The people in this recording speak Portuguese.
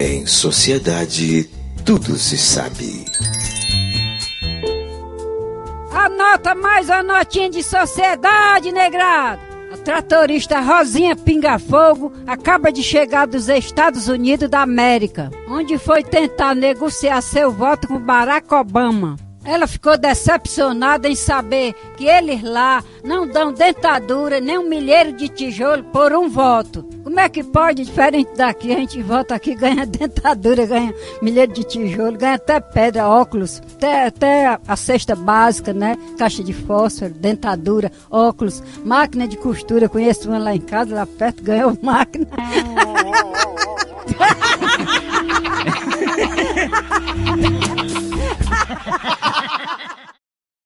Em sociedade, tudo se sabe. Anota mais a notinha de sociedade, negrado. A tratorista Rosinha Pinga-Fogo acaba de chegar dos Estados Unidos da América, onde foi tentar negociar seu voto com Barack Obama. Ela ficou decepcionada em saber que eles lá não dão dentadura nem um milheiro de tijolo por um voto. Como é que pode, diferente daqui, a gente vota aqui, ganha dentadura, ganha milheiro de tijolo, ganha até pedra, óculos, até, até a cesta básica, né? Caixa de fósforo, dentadura, óculos, máquina de costura, conheço uma lá em casa, lá perto, ganhou máquina.